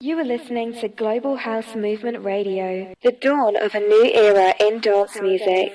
You are listening to Global House Movement Radio, the dawn of a new era in dance music.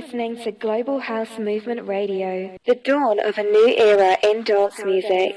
Listening to Global House Movement Radio, the dawn of a new era in dance music.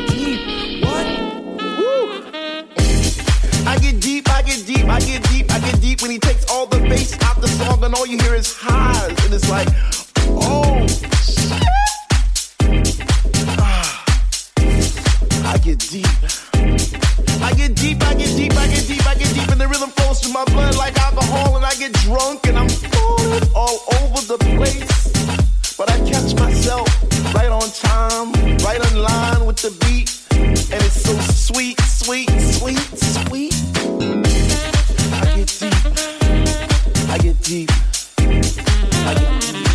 I get deep, I get deep, when he takes all the bass out the song and all you hear is highs, and it's like, oh shit. Ah, I get deep. I get deep, I get deep, I get deep, I get deep, and the rhythm flows through my blood like alcohol, and I get drunk and I'm falling all over the place. But I catch myself right on time, right in line with the beat, and it's so sweet, sweet, sweet. Deep, I get deep, I get deep.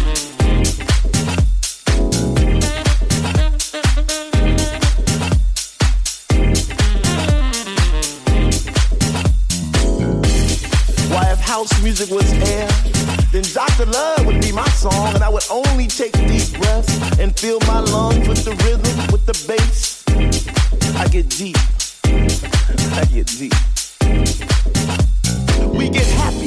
house music was air, then Dr. Love would be my song, and I would only take deep breaths and fill my lungs with the rhythm, with the bass. I get deep. I get deep. We get happy,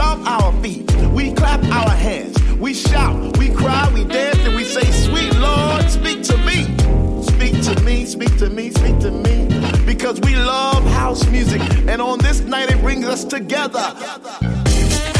stomp our feet, we clap our hands, we shout, we cry, we dance, and we say, Sweet Lord, speak to me. Speak to me, speak to me, speak to me. Because we love house music. And on this night, it brings us together. They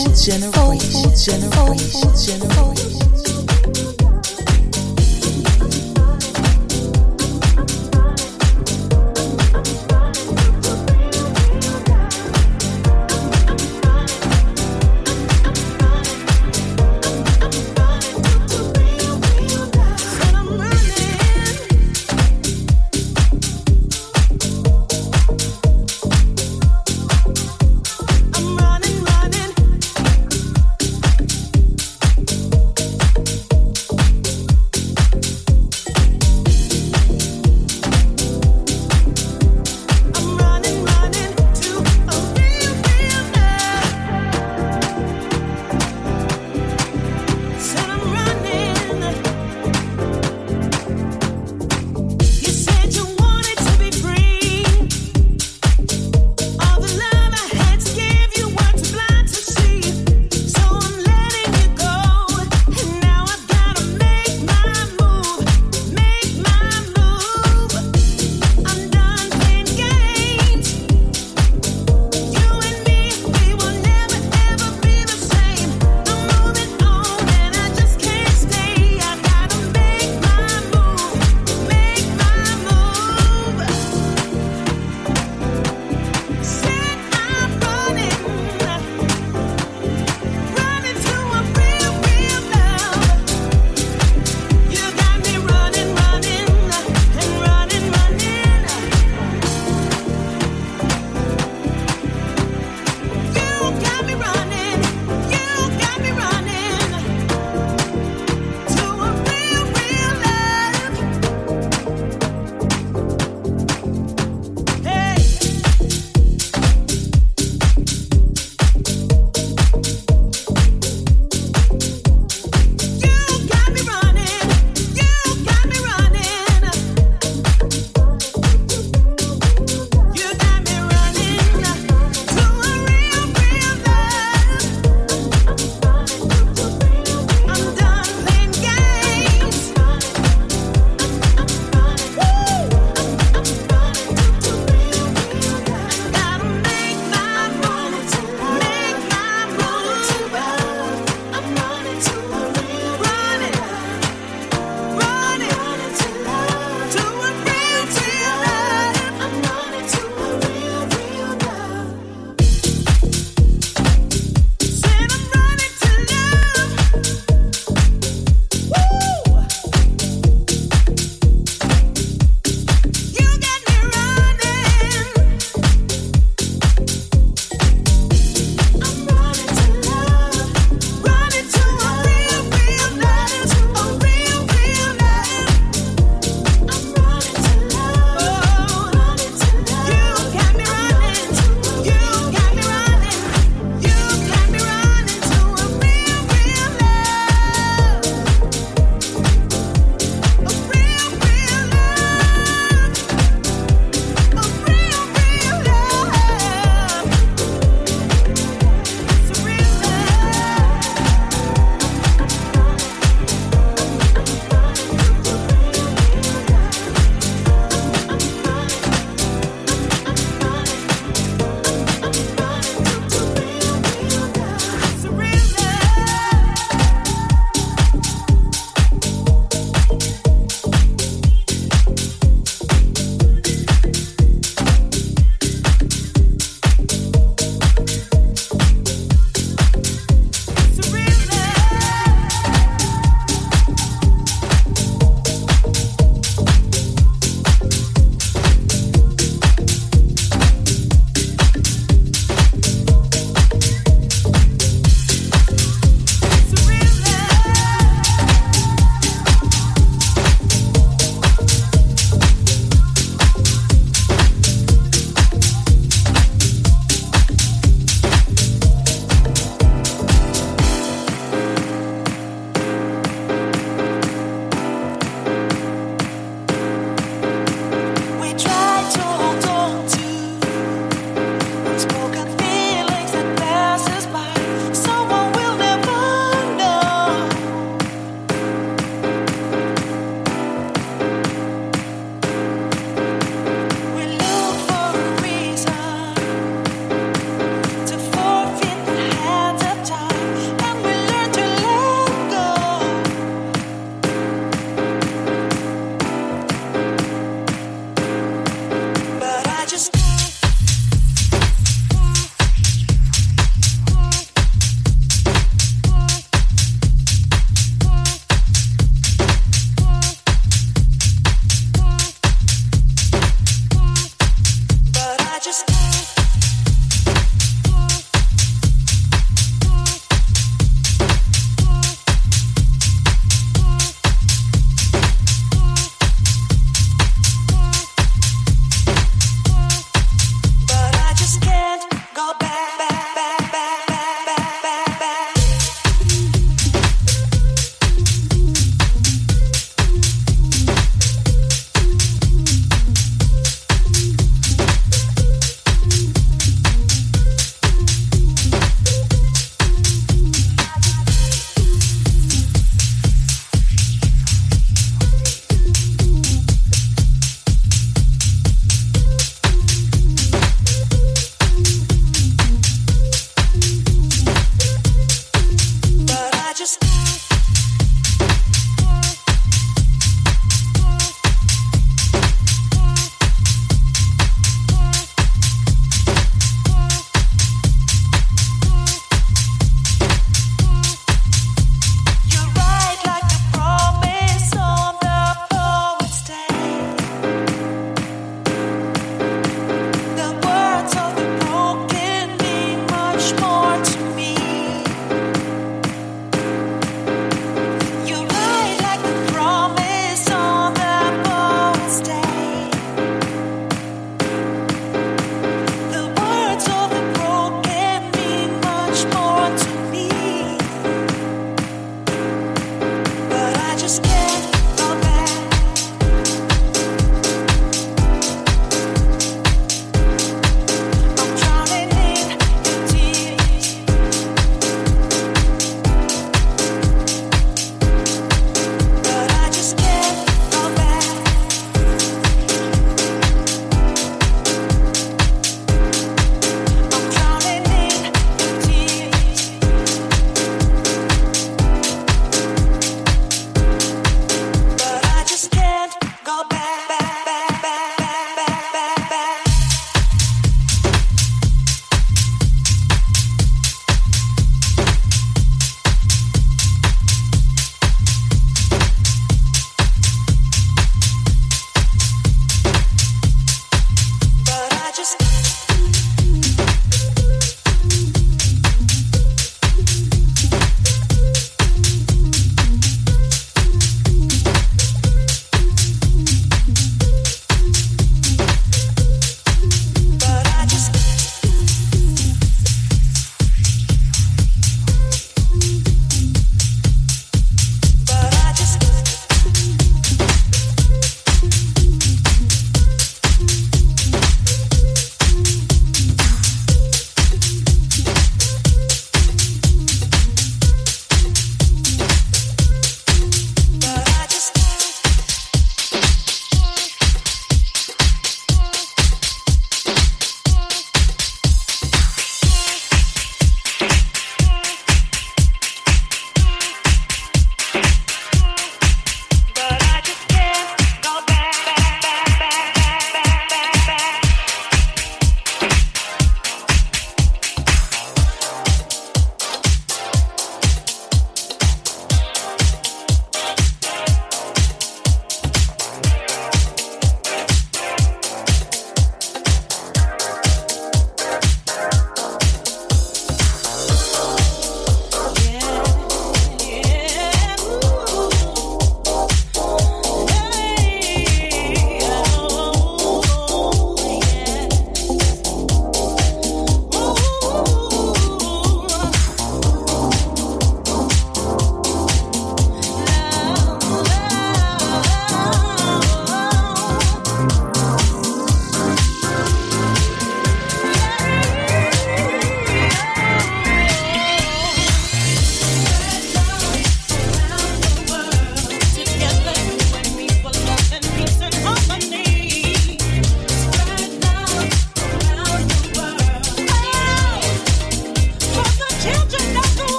she's in the room she's in the room she's in the room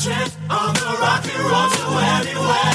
chant on the rock and roll to anywhere.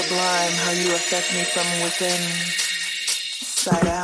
Sublime how you affect me from within, side out.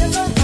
never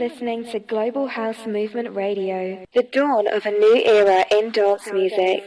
listening to Global House Movement Radio, the dawn of a new era in dance music.